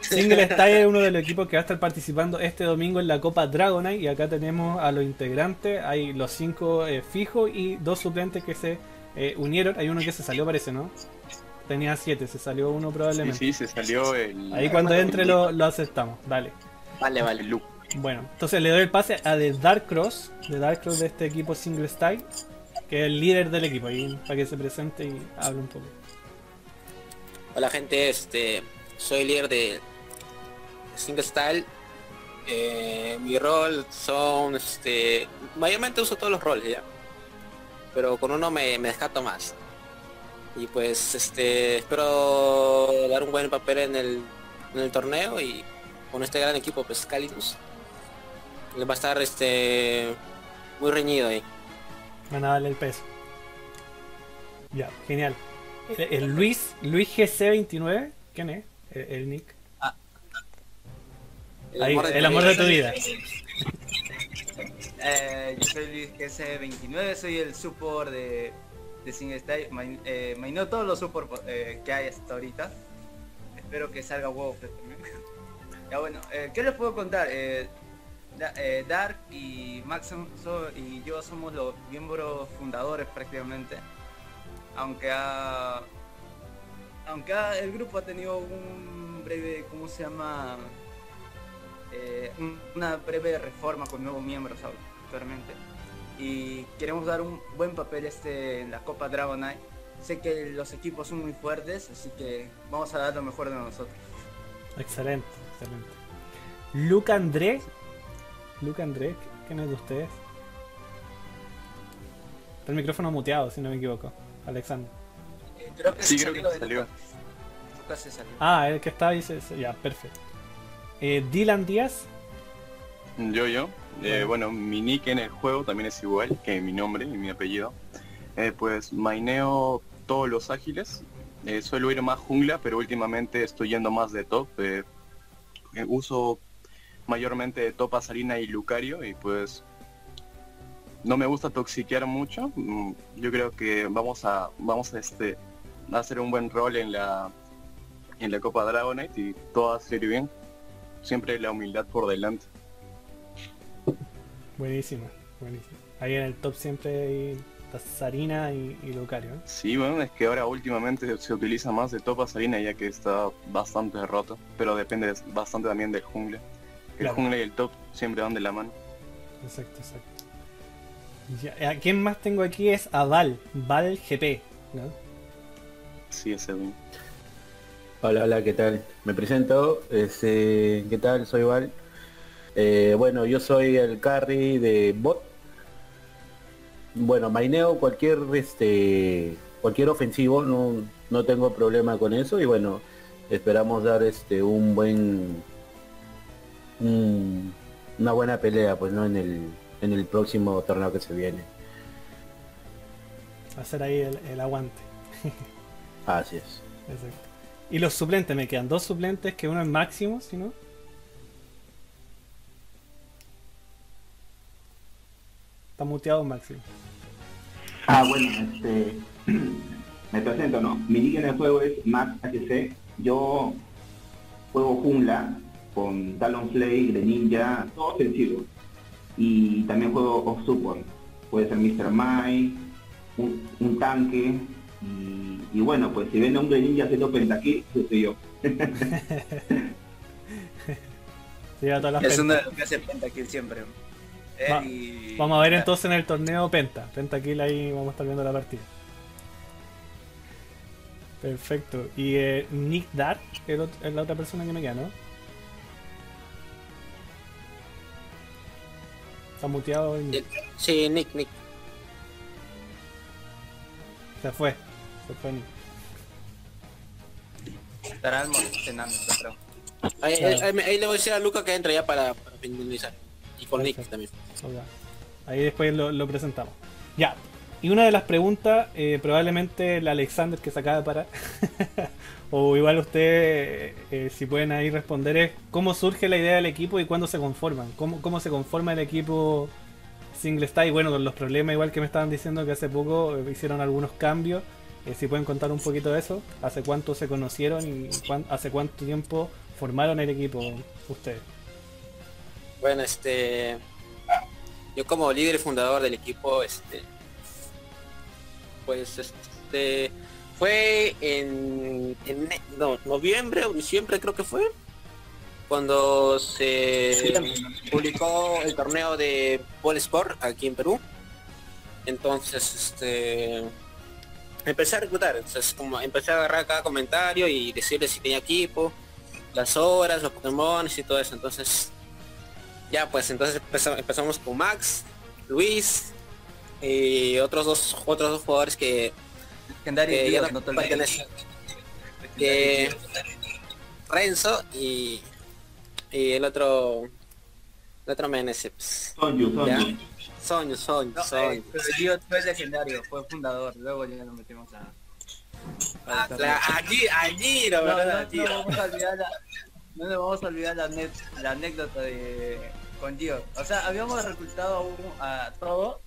Single Style es uno de los equipos que va a estar participando este domingo en la Copa Dragonite. Y acá tenemos a los integrantes. Hay los cinco eh, fijos y dos suplentes que se eh, unieron. Hay uno que se salió, parece, ¿no? Tenía siete, se salió uno probablemente. Sí, sí, se salió el. Ahí cuando entre lo, lo aceptamos. Dale. Vale, vale. Luke. Bueno, entonces le doy el pase a The Dark Cross, The Dark Cross de este equipo Single Style, que es el líder del equipo, ahí para que se presente y hable un poco. Hola gente, este soy líder de Single Style. Eh, mi rol son este mayormente uso todos los roles ya. Pero con uno me, me descato más. Y pues este espero dar un buen papel en el, en el torneo y con este gran equipo pues Calidus. Le va a estar este muy reñido ahí. Van a darle el peso. Ya, genial. El, el Luis, Luis GC29, ¿quién es? El, el nick. El Ahí, amor de el tu amor vida. de tu vida. Eh, yo soy Luis GS29, soy el support de, de SingStyle. Main- eh, maineo todos los support eh, que hay hasta ahorita. Espero que salga huevo también. ya bueno, eh, ¿qué les puedo contar? Eh, Da- eh, Dark y Max son- so- y yo somos los miembros fundadores prácticamente. Aunque ha, aunque ha- el grupo ha tenido un breve, ¿cómo se llama? Eh, un- una breve reforma con nuevos miembros actualmente y queremos dar un buen papel este en la Copa Dragonite. Sé que los equipos son muy fuertes, así que vamos a dar lo mejor de nosotros. Excelente, excelente. Luca André. Luca André, ¿quién es de ustedes? Está el micrófono muteado, si no me equivoco. Alexander. Creo que Sí, se creo que salió de salió. Lucas. Lucas se salió. Ah, el que está ahí, se- se- ya, perfecto. Eh, Dylan Díaz. Yo, yo. Eh, bueno, mi nick en el juego también es igual que mi nombre y mi apellido. Eh, pues maineo todos los ágiles. Eh, suelo ir más jungla, pero últimamente estoy yendo más de top. Eh, eh, uso mayormente de top Azarina y Lucario y pues no me gusta toxiquear mucho. Mm, Yo creo que vamos a vamos a este a hacer un buen rol en la en la Copa Dragonite y todo va a salir bien. Siempre la humildad por delante. Buenísima, buenísima. Ahí en el top siempre hay Sarina y, y Lucario. ¿eh? Sí, bueno, es que ahora últimamente se utiliza más de Topa Salina ya que está bastante roto, pero depende bastante también del jungla. El Claro. jungla y el top siempre van de la mano. Exacto, exacto. Ya, ¿A quién más tengo aquí? Es a Val, Val GP, ¿no? Sí, ese bien. Hola, hola, ¿qué tal? Me presento, este, ¿qué tal? Soy Val. Eh, bueno, yo soy el carry de bot. Bueno, maineo cualquier este cualquier ofensivo, no, no tengo problema con eso y bueno, esperamos dar este un buen un- una buena pelea pues no en el en el próximo torneo que se viene. Hacer ahí el, el aguante. Así es. Exacto. Y los suplentes, me quedan dos suplentes, que uno es máximo, si no. Está muteado máximo. Ah, bueno, este, me presento, no. Mi nick en el juego es Max HC. Yo juego jungla con Talonflame, Greninja, todo ofensivo. Y también juego off support. Puede ser Mr. Mai, un, un tanque. Y, y bueno, pues si ven a un Greninja haciendo pentakill, yo soy yo. Todas las Es uno de los que hace pentakill siempre. Va- y- Vamos a ver entonces en el torneo Penta. Pentakill ahí vamos a estar viendo la partida. Perfecto. Y eh, Nick Dark es la otra persona que me queda, ¿no? Está muteado Eh, Sí, Nick, Nick. se fue. Nick. Estará almacenando, yo creo. Ahí, Claro. ahí- ahí le voy a decir a Luca que entre ya para, para finalizar. Y con Nick también. Ok. Ahí después lo, lo presentamos. Ya. Y una de las preguntas, eh, probablemente el Alexander que se acaba de parar, o igual ustedes, eh, si pueden ahí responder, es cómo surge la idea del equipo y cuándo se conforman. ¿Cómo, cómo se conforma el equipo Single Style? Bueno, con los problemas igual que me estaban diciendo que hace poco eh, hicieron algunos cambios. Eh, si pueden contar un poquito de eso, hace cuánto se conocieron y cuán- hace cuánto tiempo formaron el equipo ustedes? Bueno, este, yo como líder y fundador del equipo, este, pues este, fue en, en no, noviembre o diciembre creo que fue, cuando se publicó el torneo de Ball Sport aquí en Perú. Entonces, este empecé a reclutar, entonces como empecé a agarrar cada comentario y decirle si tenía equipo, las horas, los Pokémon y todo eso. Entonces, ya pues entonces empezamos, con Max, Luis y otros dos otros dos jugadores que Legendario no, te Renzo y y el otro Sonyu, No, eh, pero Gio fue legendario, fue fundador, luego ya nos metimos a... Ah, claro, allí, allí, No, la no, verdad, no, vamos a olvidar la, no nos vamos a olvidar la, la anécdota de con Gio. O sea, habíamos reclutado a, un- a todo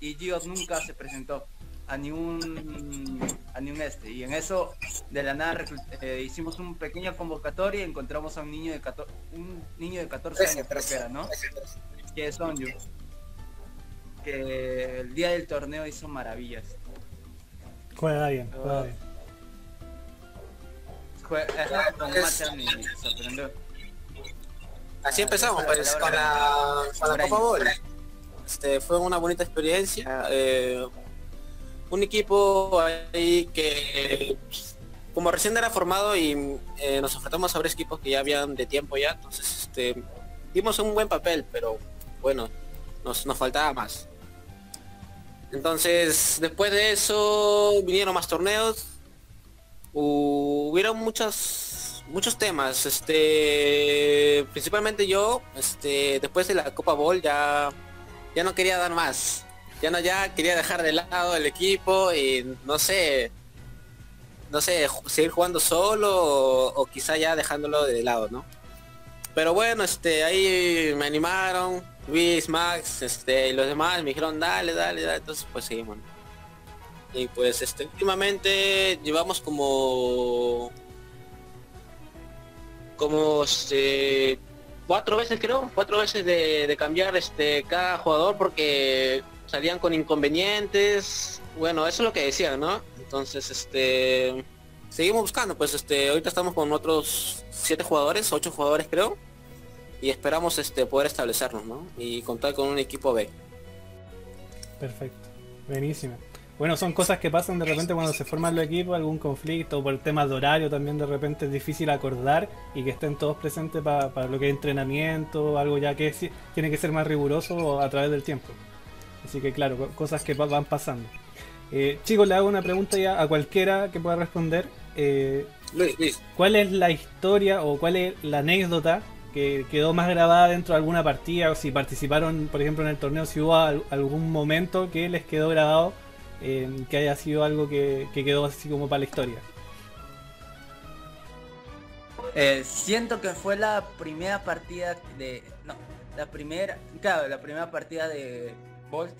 y Gio nunca se presentó a ningún a ningún este y en eso de la nada eh, hicimos un pequeña convocatoria y encontramos a un niño de 14 un niño de 14 años creo que era, ¿no? Que es Sonju. Que el día del torneo hizo maravillas. Juega bien, juega bien. Con sorprendió. Así empezamos pues con la, con la Copa Bowl. Este, fue una bonita experiencia. eh, un equipo ahí que como recién era formado y eh, nos enfrentamos a varios equipos que ya habían de tiempo ya, entonces este, dimos un buen papel, pero bueno, nos, nos faltaba más. Entonces, después de eso vinieron más torneos. Hu- hubieron muchos muchos temas. Este, principalmente yo, este, después de la Copa Bowl ya ya no quería dar más. Ya no ya quería dejar de lado el equipo y no sé, no sé, seguir jugando solo o, o quizá ya dejándolo de lado, ¿no? Pero bueno, este, ahí me animaron, Luis, Max, este, y los demás me dijeron dale, dale, dale, entonces pues seguimos. Y pues este, últimamente llevamos como como este cuatro veces creo, cuatro veces de, de cambiar este cada jugador porque salían con inconvenientes. Bueno, eso es lo que decían, ¿no? Entonces, este seguimos buscando, pues este ahorita estamos con otros siete jugadores, ocho jugadores creo. Y esperamos este poder establecernos, ¿no? Y contar con un equipo B. Perfecto. Buenísimo. Bueno, son cosas que pasan de repente cuando se forman los equipos, algún conflicto, por temas de horario también de repente es difícil acordar y que estén todos presentes pa- para lo que es entrenamiento, algo ya que sí- tiene que ser más riguroso a través del tiempo. Así que claro, co- cosas que van pasando. Eh, chicos, le hago una pregunta ya a cualquiera que pueda responder. Eh, Luis, Luis. ¿Cuál es la historia o cuál es la anécdota que quedó más grabada dentro de alguna partida? O si participaron, por ejemplo, en el torneo, si hubo al- algún momento que les quedó grabado, eh, que haya sido algo que, que quedó así como para la historia. Eh, siento que fue la primera partida de. No, la primera. Claro, la primera partida de Bolt.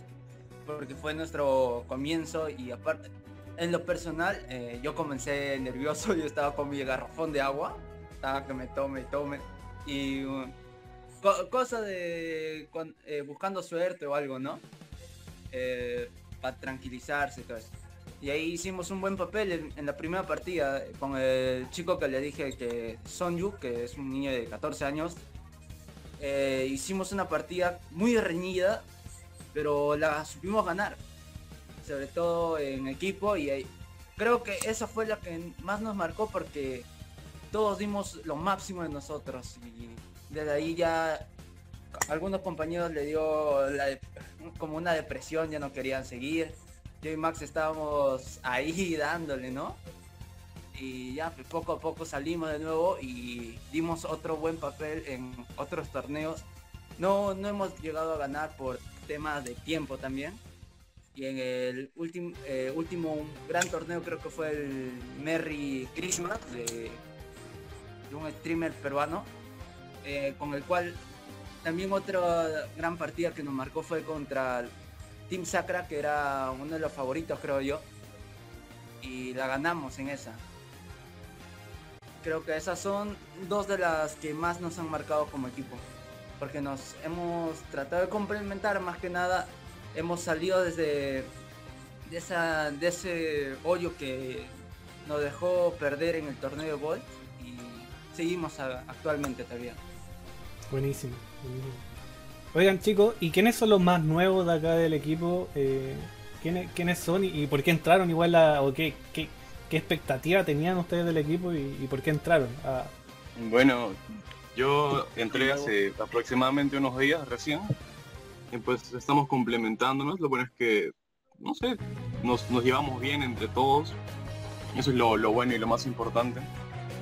Porque fue nuestro comienzo y aparte. En lo personal, eh, yo comencé nervioso, yo estaba con mi garrafón de agua. Estaba que me tome y tome. Y. uh, co- cosa de. eh, buscando suerte o algo, ¿no? para tranquilizarse y todo eso. Y ahí hicimos un buen papel en, la primera partida eh, con el chico que le dije que Sonju, que es un niño de 14 años. Eh, hicimos una partida muy reñida, pero la supimos ganar. Sobre todo en equipo y ahí- creo que esa fue la que más nos marcó porque todos dimos lo máximo de nosotros y desde ahí ya algunos compañeros le dio como una depresión, ya no querían seguir. Yo y Max estábamos ahí dándole, ¿no? Y ya pues, poco a poco salimos de nuevo y dimos otro buen papel en otros torneos. No, no hemos llegado a ganar por temas de tiempo también. Y en el último último gran torneo creo que fue el Merry Christmas de, un streamer peruano. eh, con el cual también otra gran partida que nos marcó fue contra Team Sacra, que era uno de los favoritos, creo yo. Y la ganamos en esa. creo que esas son dos de las que más nos han marcado como equipo. Porque nos hemos tratado de complementar más que nada. Hemos salido desde de, esa, de ese hoyo que nos dejó perder en el torneo de Volt y seguimos a- actualmente todavía. Buenísimo, buenísimo. Oigan chicos, ¿y quiénes son los más nuevos de acá del equipo? Eh, ¿quiénes, quiénes son y, y por qué entraron igual a, o qué, qué, qué expectativa tenían ustedes del equipo y, y por qué entraron? Bueno, yo entré hace aproximadamente unos días recién. Y pues estamos complementándonos. Lo bueno es que, no sé, nos, nos llevamos bien entre todos. Eso es lo, lo bueno y lo más importante.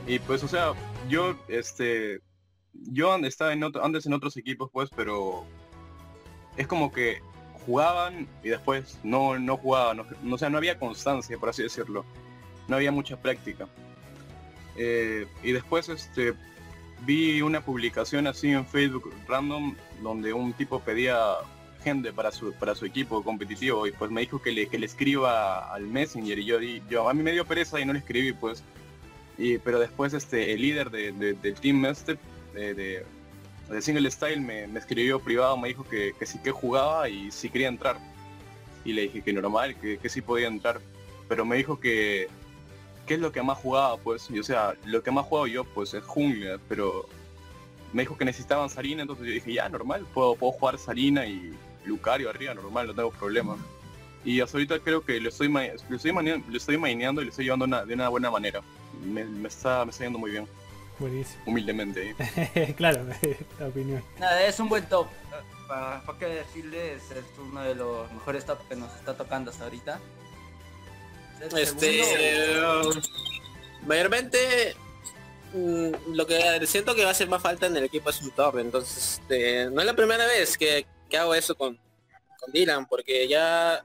Y pues, o sea, yo, este, yo estaba en otro- antes en otros equipos, pues, pero es como que jugaban y después no, no jugaban. No, no- o sea, no había constancia, por así decirlo. No había mucha práctica. Eh, y después, este, vi una publicación así en Facebook random donde un tipo pedía gente para su para su equipo competitivo y pues me dijo que le, que le escriba al Messenger y yo, di- yo a mí me dio pereza y no le escribí pues. Y pero después este el líder de, de- del team este de, de, single style me, me escribió privado me dijo que, que sí que jugaba y si quería entrar. Y le dije que normal que, que sí podía entrar. Pero me dijo que qué es lo que más jugaba, pues, y o sea, lo que más juego yo, pues, es jungla, pero me dijo que necesitaban Sarina, entonces yo dije, ya, normal, puedo, puedo jugar Sarina y Lucario arriba, normal, no tengo problema. Y hasta ahorita creo que lo estoy, lo estoy, mane- lo estoy maineando y lo estoy llevando una- de una buena manera. Me, me está, me está yendo muy bien, buenísimo. humildemente. ¿eh? claro, la opinión. Nada, es un buen top. Para, para qué decirles, es uno de los mejores top que nos está tocando hasta ahorita. Este, mayormente mm, lo que siento que va a hacer más falta en el equipo es un top, entonces este, no es la primera vez que, que hago eso con, con Dylan, porque ya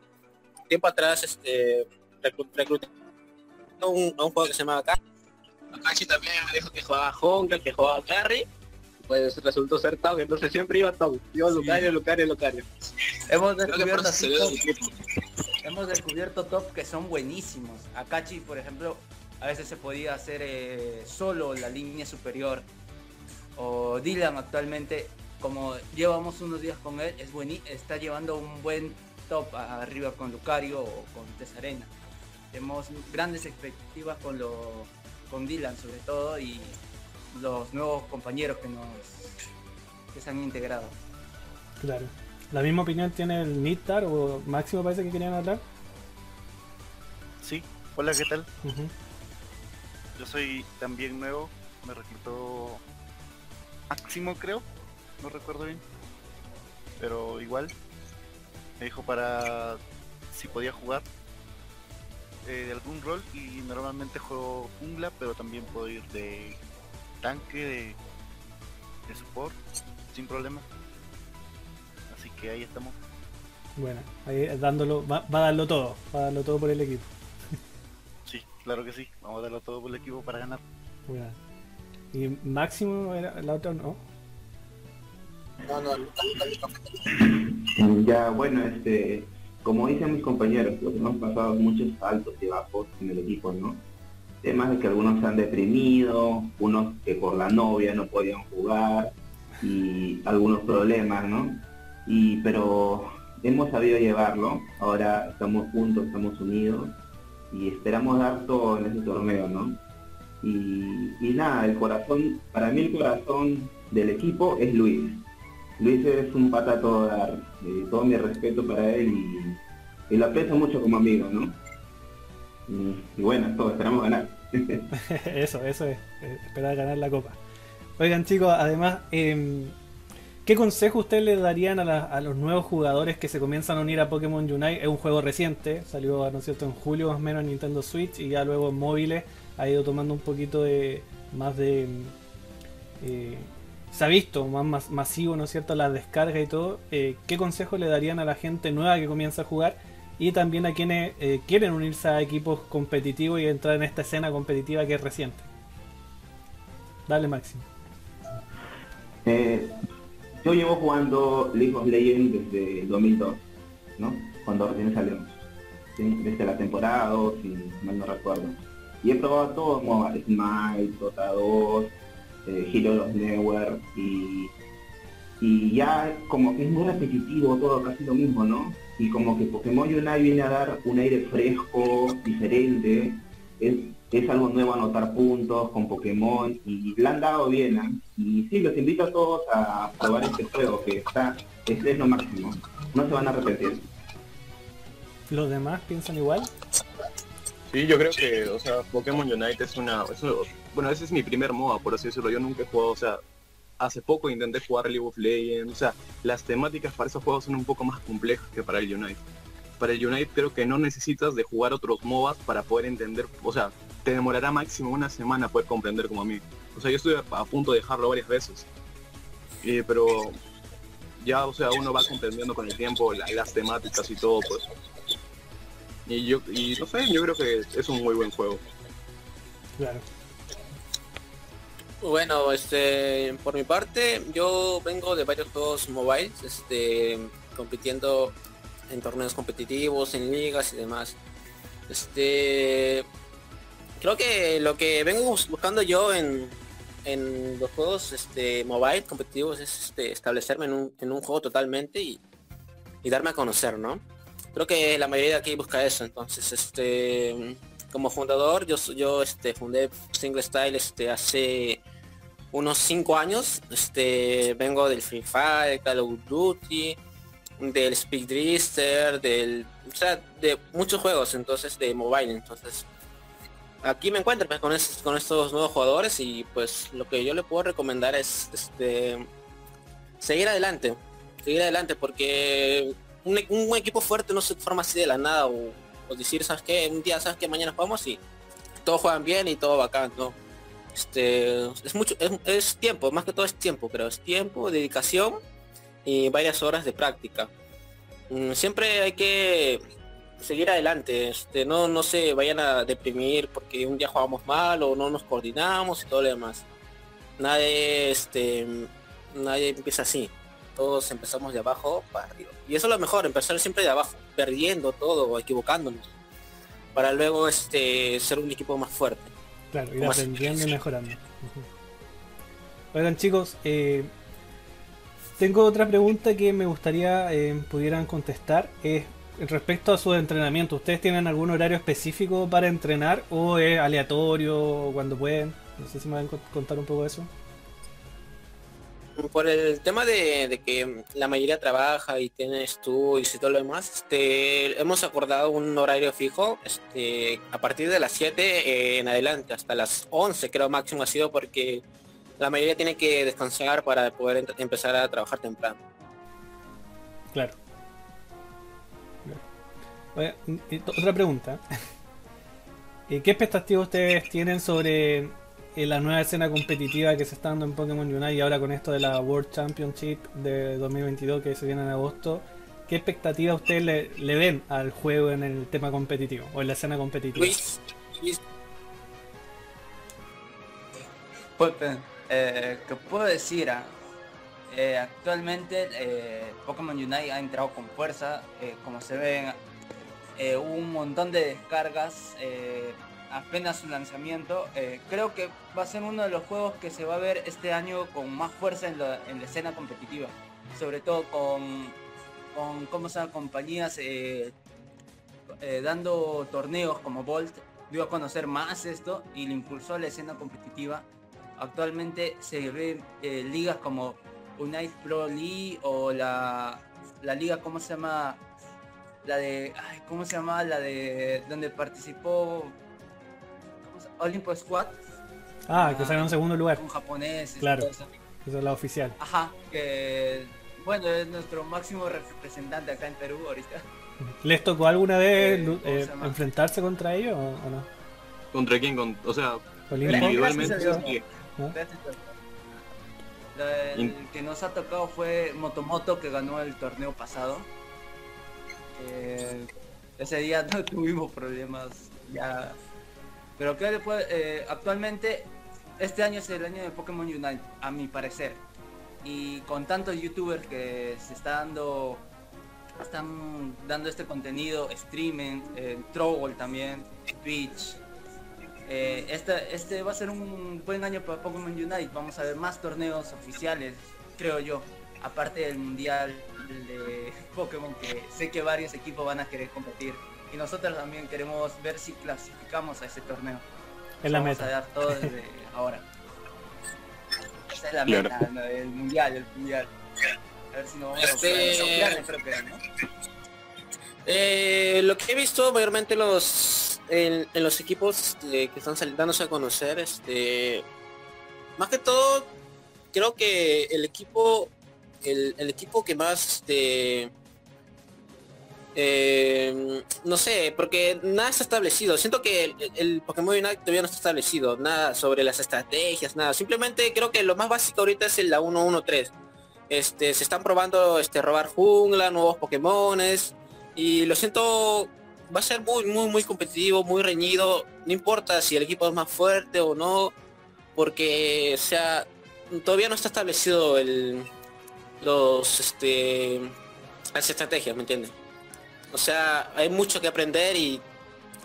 tiempo atrás este reclu- recluté a un, a un juego que se llamaba Akashi. Akashi también me dijo que jugaba Honka, que jugaba Carry, pues resultó ser top, entonces siempre iba top, iba Sí. Lucario, Lucario, Lucario. Hemos descubierto hemos descubierto top que son buenísimos. Akachi, por ejemplo, a veces se podía hacer eh, solo la línea superior. O Dylan actualmente, como llevamos unos días con él, es bueni está llevando un buen top a- arriba con Lucario o con Tesarena. Tenemos grandes expectativas con lo con Dylan sobre todo y los nuevos compañeros que nos que se han integrado. Claro. ¿La misma opinión tiene el Nittar o Máximo parece que querían hablar? Sí, hola, ¿qué tal? Yo soy también nuevo, me reclutó Máximo creo, no recuerdo bien, pero igual me dijo para si podía jugar eh, de algún rol y normalmente juego jungla, pero también puedo ir de tanque, de, de support, sin problema. Así que ahí estamos. Bueno, ahí dándolo, va, va a darlo todo, va a darlo todo por el equipo. Sí, claro que sí, vamos a darlo todo por el equipo para ganar. Bueno. Y Máximo era la otra, ¿no? No, no, Ya, bueno, este, como dicen mis compañeros, pues hemos pasado muchos altos y bajos en el equipo, ¿no? Temas de que algunos se han deprimido, unos que por la novia no podían jugar y algunos problemas, ¿no? Y pero hemos sabido llevarlo, ahora estamos juntos, estamos unidos y esperamos dar todo en ese torneo, ¿no? Y, y nada, el corazón, para mí el corazón del equipo es Luis. Luis es un pata a todo dar, eh, todo mi respeto para él y, y lo aprecio mucho como amigo, ¿no? Y, y bueno, todo, esperamos ganar. eso, eso es, eh, esperar ganar la copa. Oigan chicos, además, em, ¿qué consejo ustedes le darían a, los nuevos jugadores que se comienzan a unir a Pokémon Unite? Es un juego reciente, salió, ¿no cierto?, en julio más o menos en Nintendo Switch y ya luego en móviles ha ido tomando un poquito de más de... em, eh, se ha visto más, más masivo, ¿no es cierto?, las descargas y todo. Eh, ¿Qué consejo le darían a la gente nueva que comienza a jugar? Y también a quienes eh, quieren unirse a equipos competitivos y entrar en esta escena competitiva que es reciente. Dale, Máximo. Eh, yo llevo jugando League of Legends desde el 2002, ¿no? Cuando recién salió. ¿sí? Desde la temporada 2, si mal no recuerdo. Y he probado todo, como Smile, Dota 2, eh, Hero of Network y, y ya como que es muy repetitivo todo, casi lo mismo, ¿no? Y como que Pokémon Unite viene a dar un aire fresco, diferente, es, es algo nuevo anotar puntos con Pokémon y le han dado bien, ¿ah? Y sí, los invito a todos a probar este juego que está, es, es lo máximo, no se van a arrepentir. ¿Los demás piensan igual? Sí, yo creo que, o sea, Pokémon Unite es una... es un- bueno, ese es mi primer MOA, por así decirlo. Yo nunca he jugado, o sea, hace poco intenté jugar League of Legends. O sea, las temáticas para esos juegos son un poco más complejas que para el Unite. Para el Unite creo que no necesitas de jugar otros MOBAs para poder entender, o sea, te demorará máximo una semana poder comprender como a mí. O sea, yo estuve a punto de dejarlo varias veces. Eh, pero ya, o sea, uno va comprendiendo con el tiempo la- las temáticas y todo, pues. Y yo, no sé, yo creo que es un muy buen juego. Claro. Bueno, este, por mi parte, yo vengo de varios juegos mobiles, este, compitiendo en torneos competitivos, en ligas y demás. Este, creo que lo que vengo bus- buscando yo en, en los juegos, este, mobile competitivos es este, establecerme en un, en un juego totalmente y, y darme a conocer, ¿no? Creo que la mayoría de aquí busca eso, entonces, este, como fundador, yo, yo este, fundé Single Style este, hace unos 5 años. Este, vengo del Free Fire, Call of Duty, del Speed Drifter, del, o sea, de muchos juegos, entonces, de mobile. Entonces, aquí me encuentro pues, con, es- con estos nuevos jugadores y pues lo que yo le puedo recomendar es este seguir adelante, seguir adelante porque un, un equipo fuerte no se forma así de la nada o, o decir, ¿sabes qué? Un día, ¿sabes qué? Mañana jugamos y todos juegan bien y todo bacán, ¿no? Este, es mucho, es, es tiempo, más que todo es tiempo, pero es tiempo, dedicación y varias horas de práctica. Mm, Siempre hay que seguir adelante, este, no, no se vayan a deprimir porque un día jugamos mal o no nos coordinamos y todo lo demás. Nadie, este, nadie empieza así. Todos empezamos de abajo para arriba. Y eso es lo mejor, empezar siempre de abajo, perdiendo todo, equivocándonos. Para luego este ser un equipo más fuerte. Claro, ir aprendiendo y mejorando. Oigan chicos, eh, tengo otra pregunta que me gustaría eh, pudieran contestar. Es respecto a su entrenamiento. ¿Ustedes tienen algún horario específico para entrenar o es aleatorio cuando pueden? No sé si me van a con- contar un poco de eso. Por el tema de, que la mayoría trabaja y tiene estudios y todo lo demás, este, hemos acordado un horario fijo este, a partir de las 7 eh, en adelante, hasta las 11 creo máximo ha sido porque la mayoría tiene que descansar para poder empezar a trabajar temprano. Claro. Otra pregunta. ¿Qué expectativas ustedes tienen sobre la nueva escena competitiva que se está dando en Pokémon Unite y ahora con esto de la World Championship de 2022 que se viene en agosto? ¿Qué expectativas ustedes le, le ven al juego en el tema competitivo o en la escena competitiva? Luis, Pues, eh, ¿qué puedo decir? ah? Eh, actualmente eh, Pokémon Unite ha entrado con fuerza, eh, como se ven, eh, hubo un montón de descargas eh, apenas su lanzamiento. Eh, creo que va a ser uno de los juegos que se va a ver este año con más fuerza en la, en la escena competitiva, sobre todo con, con cómo se compañías eh, eh, dando torneos como Volt, dio a conocer más esto y le impulsó a la escena competitiva actualmente se ven ligas como Unite Pro League o la, la liga, ¿cómo se llama? La de, ay, ¿cómo se llama? La de donde participó ¿cómo se- Olympus Squad, Ah, que salga en segundo lugar. un japonés. Claro. Esa es la oficial. Ajá, que bueno, es nuestro máximo representante acá en Perú ahorita. ¿Les tocó alguna vez Eh, lu- ¿cómo se eh, enfrentarse contra ellos o, o no? ¿Contra quién? Con, o sea, Olimpo. individualmente sí. el que nos ha tocado fue Motomoto que ganó el torneo pasado. Eh, ese día no tuvimos problemas ya. Pero que después, eh, actualmente este año es el año de Pokémon Unite, a mi parecer. Y con tantos youtubers que se está dando están dando este contenido, streaming, en Troll también, Twitch. eh, este, este va a ser un buen año para Pokémon Unite. Vamos a ver más torneos oficiales, creo yo. Aparte del mundial de Pokémon, que sé que varios equipos van a querer competir. Y nosotros también queremos ver si clasificamos a ese torneo. Es la Vamos meta. a dar todo desde ahora. Esa es la Claro. meta, ¿no? el mundial, el mundial. A ver si nos vamos Este- a creo que, ¿no? Eh, lo que he visto mayormente los en, en los equipos que están dándose a conocer, este más que todo creo que el equipo el, el equipo que más este eh, no sé, porque nada está establecido. Siento que el, Pokémon Unite todavía no está establecido, nada sobre las estrategias, nada. Simplemente creo que lo más básico ahorita es el la 1-1-3. Este, se están probando este robar jungla, nuevos Pokémones, y lo siento, va a ser muy, muy, muy competitivo, muy reñido. No importa si el equipo es más fuerte o no, porque, sea, todavía no está establecido el, los, este, las estrategias, ¿me entiendes? O sea, hay mucho que aprender y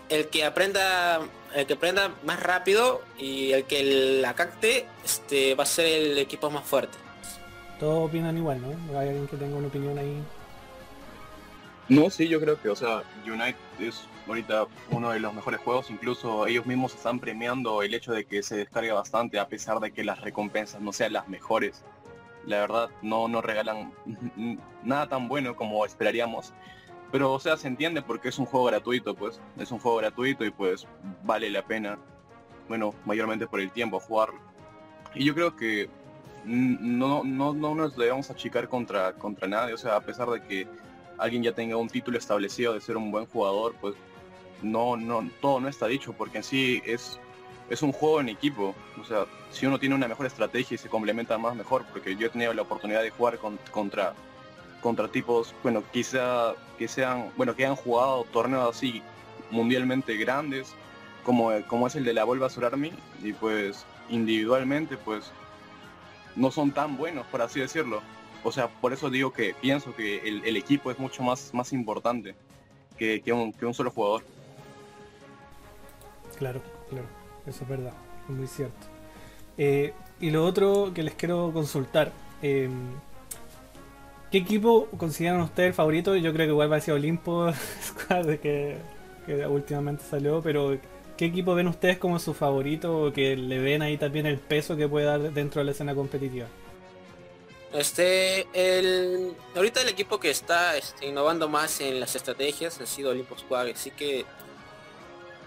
el que aprenda, el que aprenda más rápido y el que la capte, este, va a ser el equipo más fuerte. Todos opinan igual, ¿no? ¿No ¿Hay alguien que tenga una opinión ahí? No, sí, yo creo que, o sea, Unite es ahorita uno de los mejores juegos, incluso ellos mismos están premiando el hecho de que se descargue bastante a pesar de que las recompensas no sean las mejores. La verdad, no nos regalan nada tan bueno como esperaríamos. Pero, o sea, se entiende porque es un juego gratuito, pues. Es un juego gratuito y pues vale la pena, bueno, mayormente por el tiempo jugarlo. Y yo creo que no, no, no nos debemos achicar contra, contra nadie, o sea, a pesar de que alguien ya tenga un título establecido de ser un buen jugador, pues no, no, todo no está dicho, porque en sí es, es un juego en equipo. O sea, si uno tiene una mejor estrategia y se complementa más mejor, porque yo he tenido la oportunidad de jugar con- contra, contra tipos, bueno, quizá que sean, bueno, que han jugado torneos así mundialmente grandes, como, como es el de la Bulbasaur Army, y pues individualmente, pues no son tan buenos, por así decirlo. O sea, por eso digo que pienso que el, equipo es mucho más, más importante que, que un, que un solo jugador. Claro, claro, eso es verdad, muy cierto. Eh, y lo otro que les quiero consultar, eh, ¿qué equipo consideran ustedes el favorito? Yo creo que igual va a ser Olimpo Squad que, que últimamente salió, pero ¿qué equipo ven ustedes como su favorito o que le ven ahí también el peso que puede dar dentro de la escena competitiva? Este, el, ahorita el equipo que está este, innovando más en las estrategias ha sido Olympus Squad, así que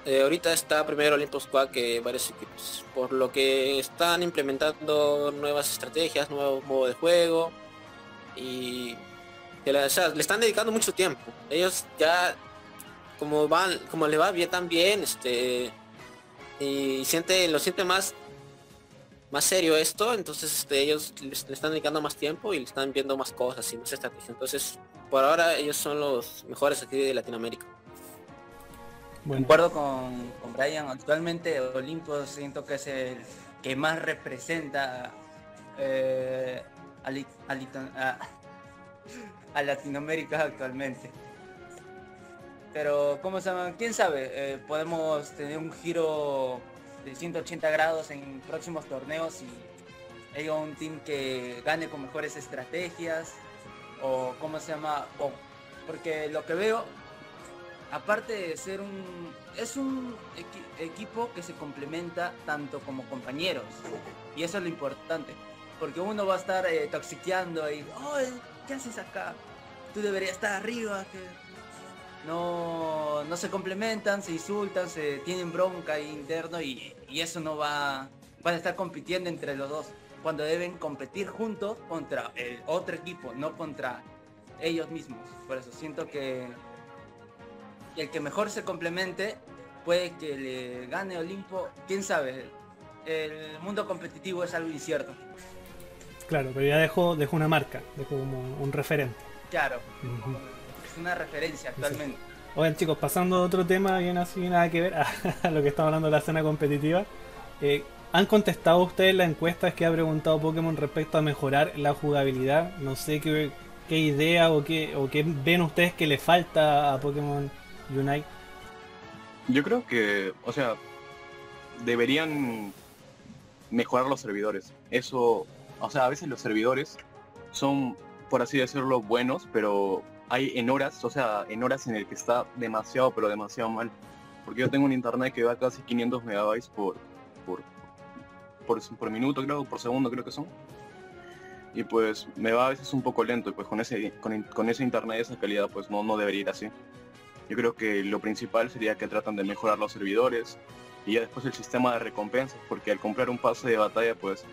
eh, ahorita está primero Olympus Squad que varios equipos, por lo que están implementando nuevas estrategias, nuevo modo de juego y que la- o sea, le están dedicando mucho tiempo. Ellos ya como van, como le va bien tan bien, este y siente, lo siente más más serio esto, entonces este, ellos les- le están dedicando más tiempo y le están viendo más cosas y más estrategia. Entonces, por ahora ellos son los mejores aquí de Latinoamérica. Bueno, Concuerdo con, con Brian, actualmente Olimpo siento que es el que más representa eh, a, a Latinoamérica actualmente. Pero, ¿cómo se llama? ¿Quién sabe? Eh, podemos tener un giro de 180 grados en próximos torneos y haya un team que gane con mejores estrategias o, ¿cómo se llama? O, porque lo que veo aparte de ser un es un equi- equipo que se complementa tanto como compañeros y eso es lo importante porque uno va a estar eh, toxiqueando y oh qué haces acá tú deberías estar arriba no no se complementan se insultan se tienen bronca interno y, y eso no va van a estar compitiendo entre los dos cuando deben competir juntos contra el otro equipo no contra ellos mismos por eso siento que el que mejor se complemente puede que le gane Olimpo, quién sabe. El mundo competitivo es algo incierto. Claro, pero ya dejó, dejó una marca, dejó como un referente. Claro, es una referencia actualmente. Oigan chicos, pasando a otro tema bien así, nada que ver a, a lo que estamos hablando de la escena competitiva. eh, ¿Han contestado ustedes las encuestas que ha preguntado Pokémon respecto a mejorar la jugabilidad? No sé qué, qué idea o qué, o qué ven ustedes que le falta a Pokémon Unite. Yo creo que, o sea, deberían mejorar los servidores. Eso, o sea, a veces los servidores son, por así decirlo, buenos, pero hay en horas, o sea, en horas en el que está demasiado, pero demasiado mal. Porque yo tengo un internet que va casi 500 megabytes por, por, por, por minuto, creo, por segundo creo que son. Y pues me va a veces un poco lento y pues con ese, con, con ese internet de esa calidad pues no, no debería ir así. Yo creo que lo principal sería que tratan de mejorar los servidores y ya después el sistema de recompensas, porque al comprar un pase de batalla pues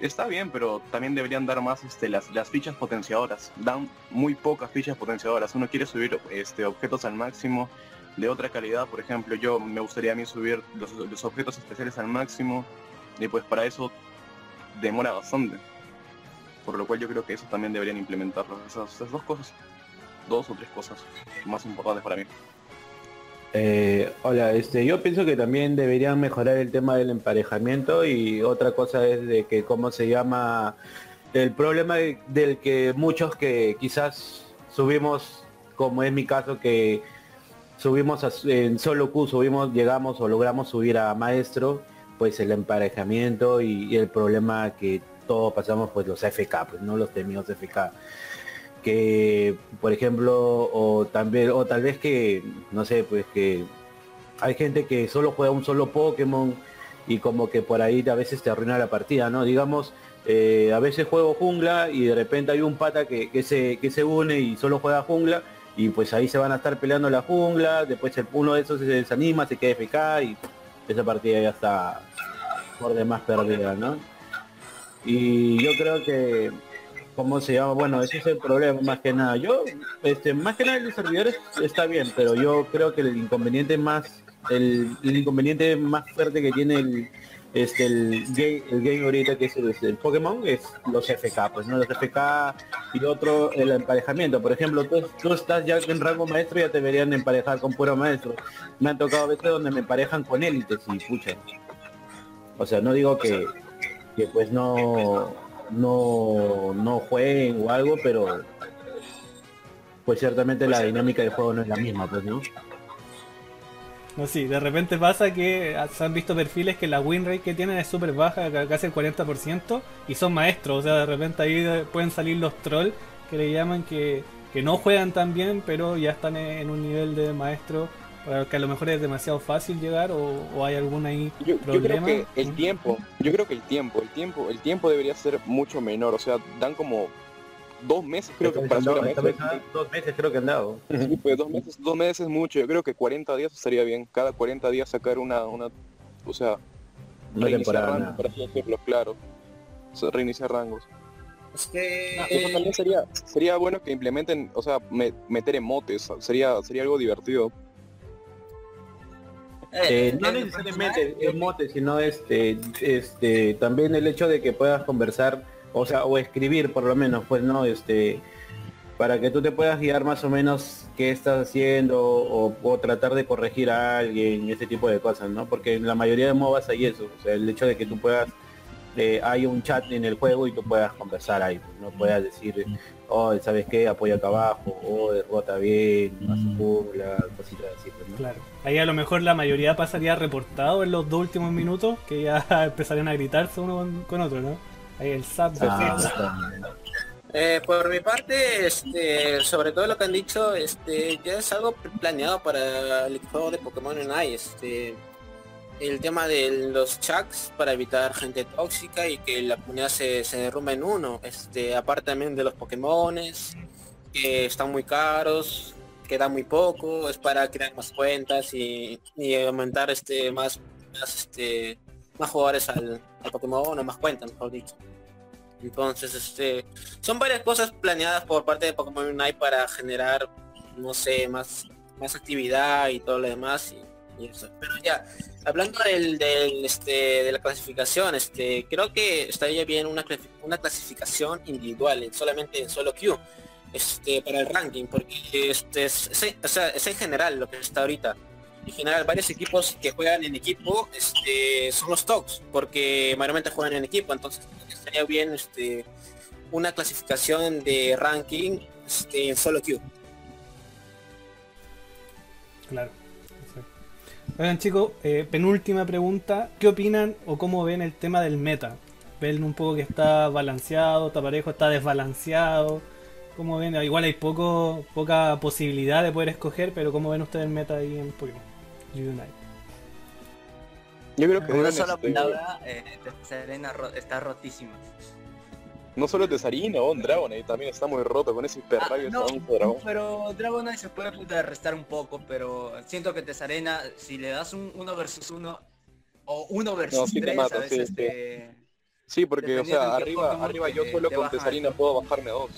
está bien, pero también deberían dar más este, las, las fichas potenciadoras. Dan muy pocas fichas potenciadoras. Uno quiere subir este, objetos al máximo de otra calidad, por ejemplo, yo me gustaría a mí subir los, los objetos especiales al máximo y pues para eso demora bastante. Por lo cual yo creo que eso también deberían implementarlo. Esas, esas dos cosas. Dos o tres cosas más importantes para mí. Eh, hola, este, yo pienso que también deberían mejorar el tema del emparejamiento y otra cosa es de que cómo se llama el problema de- del que muchos que quizás subimos, como es mi caso, que subimos en solo Q, subimos, llegamos o logramos subir a maestro, pues el emparejamiento y, y el problema que todos pasamos, pues los FK, pues no los temidos FK que por ejemplo o también o tal vez que no sé pues que hay gente que solo juega un solo Pokémon y como que por ahí a veces te arruina la partida no digamos eh, a veces juego jungla y de repente hay un pata que, que se que se une y solo juega jungla y pues ahí se van a estar peleando la jungla después el uno de esos se desanima se queda FK y esa partida ya está por demás perdida no y yo creo que ¿cómo se llama? Bueno, ese es el problema más que nada. Yo, este, más que nada de servidores está bien, pero yo creo que el inconveniente más, el, inconveniente más fuerte que tiene el, este, el game, ahorita que es el, el Pokémon es los FK, pues no los FK y otro el emparejamiento. Por ejemplo, tú, tú estás ya en rango maestro ya te deberían emparejar con puro maestro. Me han tocado veces donde me emparejan con élites y pucha. O sea, no digo que, que pues no no no jueguen o algo, pero pues ciertamente la dinámica de juego no es la misma, pues, ¿no? No, sí, de repente pasa que se han visto perfiles que la win rate que tienen es súper baja, ca- casi el 40%, y son maestros, o sea, de repente ahí de- pueden salir los trolls, que le llaman, que, que no juegan tan bien, pero ya están en un nivel de maestro, que a lo mejor es demasiado fácil llegar, o, o hay alguna ahí Yo, yo creo que el tiempo, yo creo que el tiempo, el tiempo, el tiempo debería ser mucho menor, o sea, dan como dos meses creo que para subir a Esta maestro. vez, ah, dos meses creo que han dado. Sí, pues dos meses, dos meses es mucho, yo creo que 40 días estaría bien, cada 40 días sacar una, una o sea, Una reiniciar temporada. rangos, para así decirlo, claro. O sea, reiniciar rangos. Es que... Ah, Eso también sería, sería bueno que implementen, o sea, me- meter emotes, sería, sería algo divertido. Eh, no en lo necesariamente es mote, sino este, este, también el hecho de que puedas conversar, o sea, o escribir por lo menos, pues no, este, para que tú te puedas guiar más o menos qué estás haciendo o, o tratar de corregir a alguien, ese tipo de cosas, ¿no? Porque en la mayoría de MOBAs hay eso, o sea, el hecho de que tú puedas, eh, hay un chat en el juego y tú puedas conversar ahí, no puedas decir, oh, ¿sabes qué? Apoya acá abajo, o derrota bien, más jungla, cositas así, ¿no? Claro. Ahí a lo mejor la mayoría pasaría reportado en los dos últimos minutos, que ya empezarían a gritarse uno con, con otro, ¿no? Ahí el SAP de Ah. Eh, por mi parte, este, sobre todo lo que han dicho, este, ya es algo planeado para el juego de Pokémon Unite, este, el tema de los chats para evitar gente tóxica y que la comunidad se, se derrumbe en uno, este, aparte también de los Pokémones, que están muy caros, queda muy poco, es para crear más cuentas y, y aumentar este más, más este más jugadores al, al Pokémon o más cuentas, mejor dicho. Entonces, este, son varias cosas planeadas por parte de Pokémon Unite para generar, no sé, más, más actividad y todo lo demás. Y, Pero ya, hablando del, este, de la clasificación, este, creo que estaría bien una, una clasificación individual, en- solamente en solo queue, este, para el ranking, porque este, es, es- o sea, es en general lo que está ahorita. En general, varios equipos que juegan en equipo este, son los tops, porque mayormente juegan en equipo, entonces estaría bien este, una clasificación de ranking este, en solo queue. Claro. Oigan chicos, eh, penúltima pregunta. ¿Qué opinan o cómo ven el tema del meta? ¿Ven un poco que está balanceado, está parejo, está desbalanceado? ¿Cómo ven? Igual hay poco, poca posibilidad de poder escoger, pero ¿cómo ven ustedes el meta ahí en Pokémon Unite? Yo creo que una sola este, palabra, eh, Serena ro- está rotísima. No solo Tesarina o un Dragonite también está muy roto con ese Ah, hiperrayo no, de un dragón. pero Dragonite se puede contrarrestar un poco, pero siento que Tesarena, si le das un 1 versus 1 o 1 versus sí te 3, mata, a veces sí, sí. te- Sí, porque o sea, arriba, Pokémon arriba yo solo con Tesarina puedo bajarme a dos.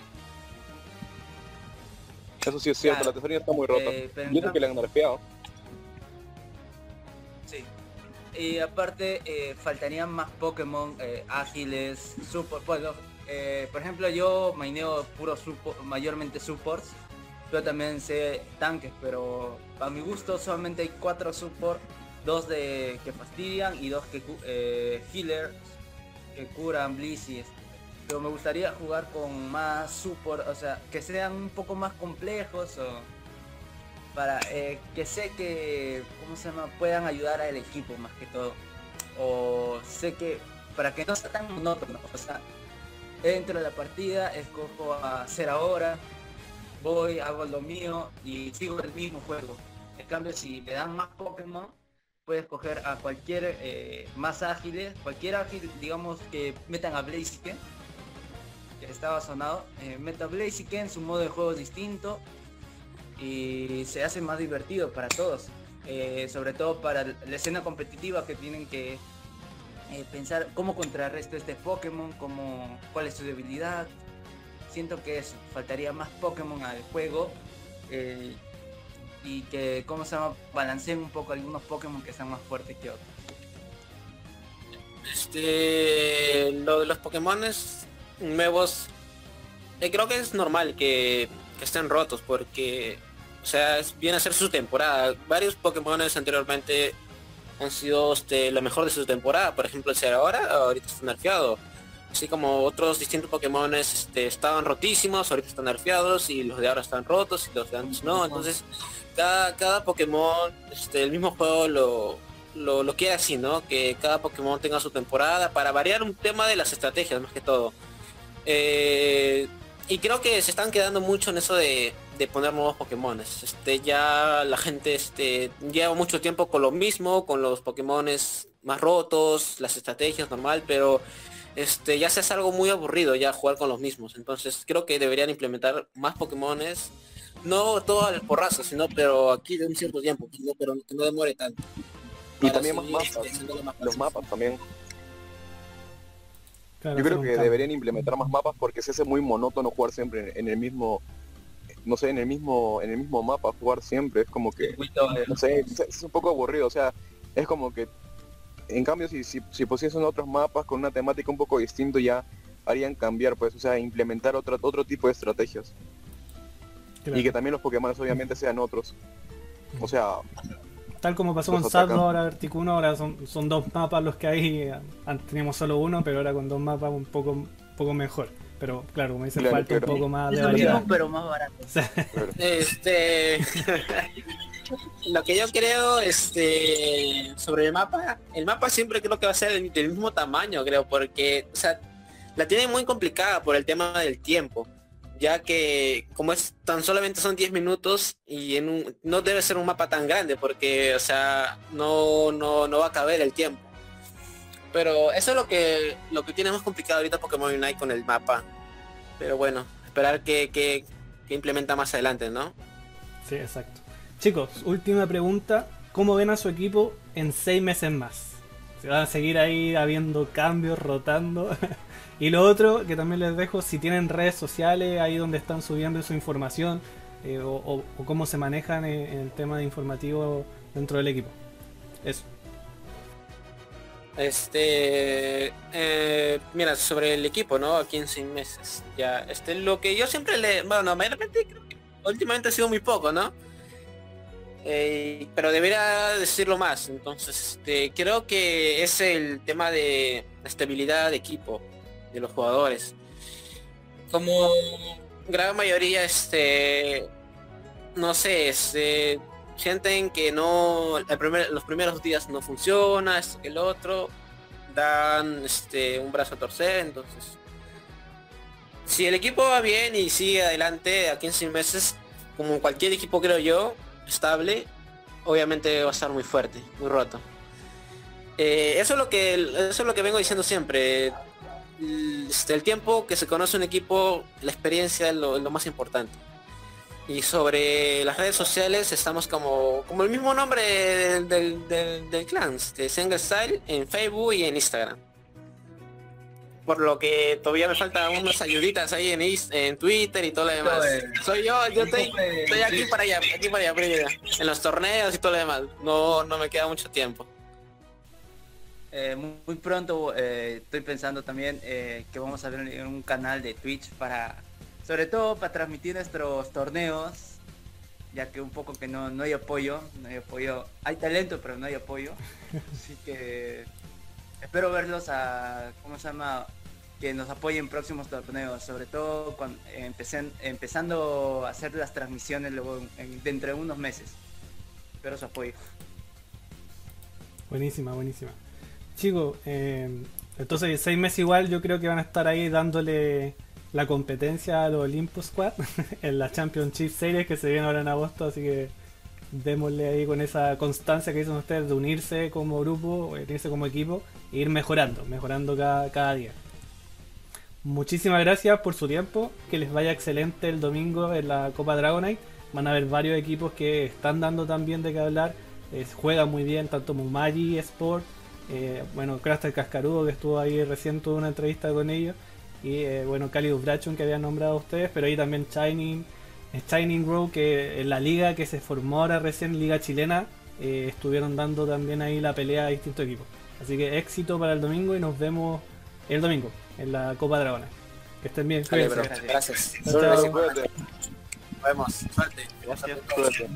Eso sí es cierto, Claro. la Tesarina está muy rota. Eh, pero en y eso cam- que le han nerfeado. Sí. Y aparte, eh, faltarían más Pokémon eh, ágiles, super, bueno, eh, por ejemplo yo maineo puro suppo- mayormente supports, pero también sé tanques, pero a mi gusto solamente hay cuatro support, dos de que fastidian y dos que eh, healers que curan Blissey. Pero me gustaría jugar con más support, o sea, que sean un poco más complejos o para eh, que sé que cómo se llama puedan ayudar al equipo más que todo. O sé que para que no sea tan monótono o sea entro a la partida escojo a hacer ahora voy hago lo mío y sigo el mismo juego en cambio si le dan más Pokémon puedes escoger a cualquier eh, más ágiles cualquier ágil digamos que metan a Blaziken que estaba sonado eh, meta Blaziken su modo de juego es distinto y se hace más divertido para todos. Eh, sobre todo para la escena competitiva que tienen que eh, pensar cómo contrarresto este Pokémon, cómo, cuál es su debilidad. Siento que eso, faltaría más Pokémon al juego eh, y que, ¿cómo se? Balanceen un poco algunos Pokémon que sean más fuertes que otros. Este, lo de los Pokémon nuevos, eh, creo que es normal que, que estén rotos porque, o sea, es, viene a ser su temporada. Varios Pokémon anteriormente han sido este, lo mejor de su temporada. Por ejemplo, el ahora, ahorita está nerfeado. Así como otros distintos Pokémon este, estaban rotísimos, ahorita están nerfeados y los de ahora están rotos y los de antes no. Entonces, cada, cada Pokémon, este, el mismo juego lo, lo, lo quiere así, ¿no? Que cada Pokémon tenga su temporada para variar un tema de las estrategias más que todo. Eh, y creo que se están quedando mucho en eso de, de poner nuevos Pokémon. Este, ya la gente este, lleva mucho tiempo con lo mismo, con los Pokémon más rotos, las estrategias normal, pero este, ya se hace algo muy aburrido ya jugar con los mismos. Entonces creo que deberían implementar más Pokémones. No todo al porrazo, sino pero aquí de un cierto tiempo, pero que no demore tanto. Y también más mapas. este, más Los mapas también. Claro, Yo creo que deberían implementar más mapas porque se hace muy monótono jugar siempre en el mismo, no sé, en el mismo, en el mismo mapa jugar siempre. Es como que, no sé, es, es un poco aburrido. O sea, es como que, en cambio, si, si, si pusiesen otros mapas con una temática un poco distinto ya harían cambiar, pues, o sea, implementar otro, otro tipo de estrategias. Claro. Y que también los Pokémon obviamente sean otros. O sea, Tal como pasó con atacan. ahora Articuno, ahora son, son dos mapas los que hay. Antes teníamos solo uno, pero ahora con dos mapas un poco, un poco mejor. Pero claro, como dice, Claro, falta un poco más de lo variedad. mismo, pero más barato. O sea, Este lo que yo creo este sobre el mapa, el mapa siempre creo que va a ser del, del mismo tamaño, creo, porque o sea, la tienen muy complicada por el tema del tiempo, ya que como es tan solamente son 10 minutos y en un, no debe ser un mapa tan grande porque o sea, no no no va a caber el tiempo. Pero eso es lo que lo que tiene más complicado ahorita Pokémon Unite con el mapa. Pero bueno, esperar que, que, implementa más adelante, ¿no? sí, exacto. Chicos, última pregunta. ¿Cómo ven a su equipo en seis meses más? ¿Se van a seguir ahí habiendo cambios, rotando? y lo otro que también les dejo, si tienen redes sociales ahí donde están subiendo su información eh, o, cómo se manejan en, en el tema de informativo dentro del equipo. Eso. Este, eh, mira, sobre el equipo, ¿no? Aquí en seis meses. Ya, este, lo que yo siempre le, bueno, mayormente creo que últimamente ha sido muy poco, ¿no? Eh, pero debería decirlo más. Entonces, este, creo que es el tema de estabilidad de equipo de los jugadores. Como gran mayoría, este, no sé, este, sienten que no, los primeros días no funciona, que el otro, dan este, un brazo a torcer, entonces si el equipo va bien y sigue adelante en seis meses, como cualquier equipo creo yo, estable, obviamente va a estar muy fuerte, muy roto. Eh, eso es lo que eso es lo que vengo diciendo siempre. El, este, el tiempo que se conoce un equipo, la experiencia es es lo más importante. Y sobre las redes sociales estamos como, como el mismo nombre del, del, del, del clan, de Single Style, en Facebook y en Instagram. Por lo que todavía me faltan unas ayuditas ahí en, en Twitter y todo lo demás. Soy yo, yo estoy, estoy aquí para allá, aquí para allá, para allá, en los torneos y todo lo demás. No, no me queda mucho tiempo. Eh, muy, muy pronto eh, estoy pensando también eh, que vamos a ver un canal de Twitch para, sobre todo para transmitir nuestros torneos, ya que un poco que no, no hay apoyo, no hay apoyo, hay talento pero no hay apoyo, así que espero verlos a, ¿cómo se llama? Que nos apoyen en próximos torneos, sobre todo cuando empecen, empezando a hacer las transmisiones luego en- dentro de unos meses. Espero su apoyo. Buenísima, buenísima. Chicos, eh, entonces seis meses igual yo creo que van a estar ahí dándole la competencia a los Olympus Squad en la Championship Series que se viene ahora en agosto, así que démosle ahí con esa constancia que dicen ustedes de unirse como grupo, unirse como equipo e ir mejorando, mejorando cada, cada día. Muchísimas gracias por su tiempo, que les vaya excelente el domingo en la Copa Dragonite. Van a haber varios equipos que están dando también de qué hablar, eh, juegan muy bien, tanto Mumagi Sport, eh, bueno, Craster Cascarudo que estuvo ahí recién tuvo una entrevista con ellos, y eh, bueno, Calidus Brachon que habían nombrado ustedes, pero ahí también Shining, eh, Shining Row que en la liga que se formó ahora recién, Liga Chilena, eh, estuvieron dando también ahí la pelea a distintos equipos. Así que éxito para el domingo y nos vemos el domingo en la Copa Dragona. Que estén bien. Bro. Gracias. Chao. Nos vemos. Suerte. Gracias. Suerte.